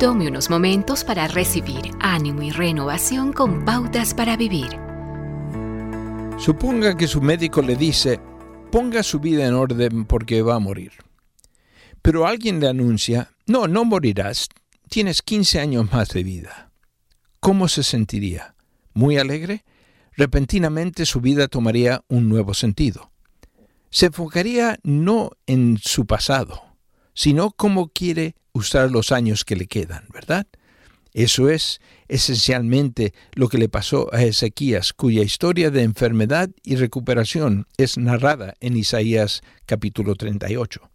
Tome unos momentos para recibir ánimo y renovación con pautas para vivir. Suponga que su médico le dice, ponga su vida en orden porque va a morir. Pero alguien le anuncia, no, no morirás, tienes 15 años más de vida. ¿Cómo se sentiría? ¿Muy alegre? Repentinamente su vida tomaría un nuevo sentido. Se enfocaría no en su pasado, sino cómo quiere usar los años que le quedan, ¿verdad? Eso es esencialmente lo que le pasó a Ezequías, cuya historia de enfermedad y recuperación es narrada en Isaías capítulo 38.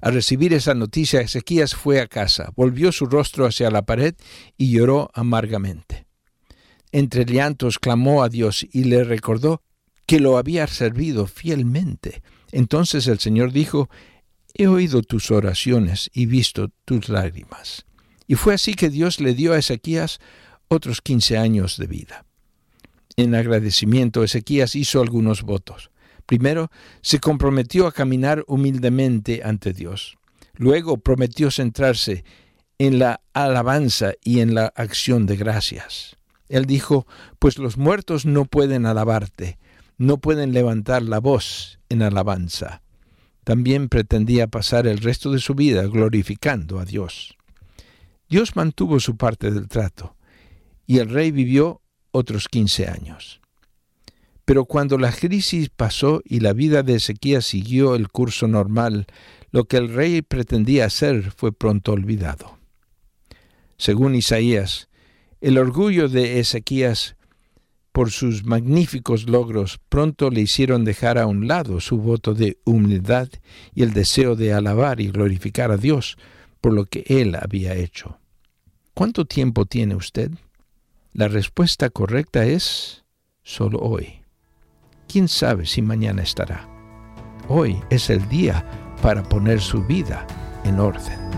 Al recibir esa noticia, Ezequías fue a casa, volvió su rostro hacia la pared y lloró amargamente. Entre llantos clamó a Dios y le recordó que lo había servido fielmente. Entonces el Señor dijo, he oído tus oraciones y visto tus lágrimas. Y fue así que Dios le dio a Ezequías otros quince años de vida. En agradecimiento, Ezequías hizo algunos votos. Primero, se comprometió a caminar humildemente ante Dios. Luego prometió centrarse en la alabanza y en la acción de gracias. Él dijo, pues los muertos no pueden alabarte, no pueden levantar la voz en alabanza también pretendía pasar el resto de su vida glorificando a Dios. Dios mantuvo su parte del trato, y el rey vivió otros quince años. Pero cuando la crisis pasó y la vida de Ezequías siguió el curso normal, lo que el rey pretendía hacer fue pronto olvidado. Según Isaías, el orgullo de Ezequías por sus magníficos logros, pronto le hicieron dejar a un lado su voto de humildad y el deseo de alabar y glorificar a Dios por lo que él había hecho. ¿Cuánto tiempo tiene usted? La respuesta correcta es solo hoy. ¿Quién sabe si mañana estará? Hoy es el día para poner su vida en orden.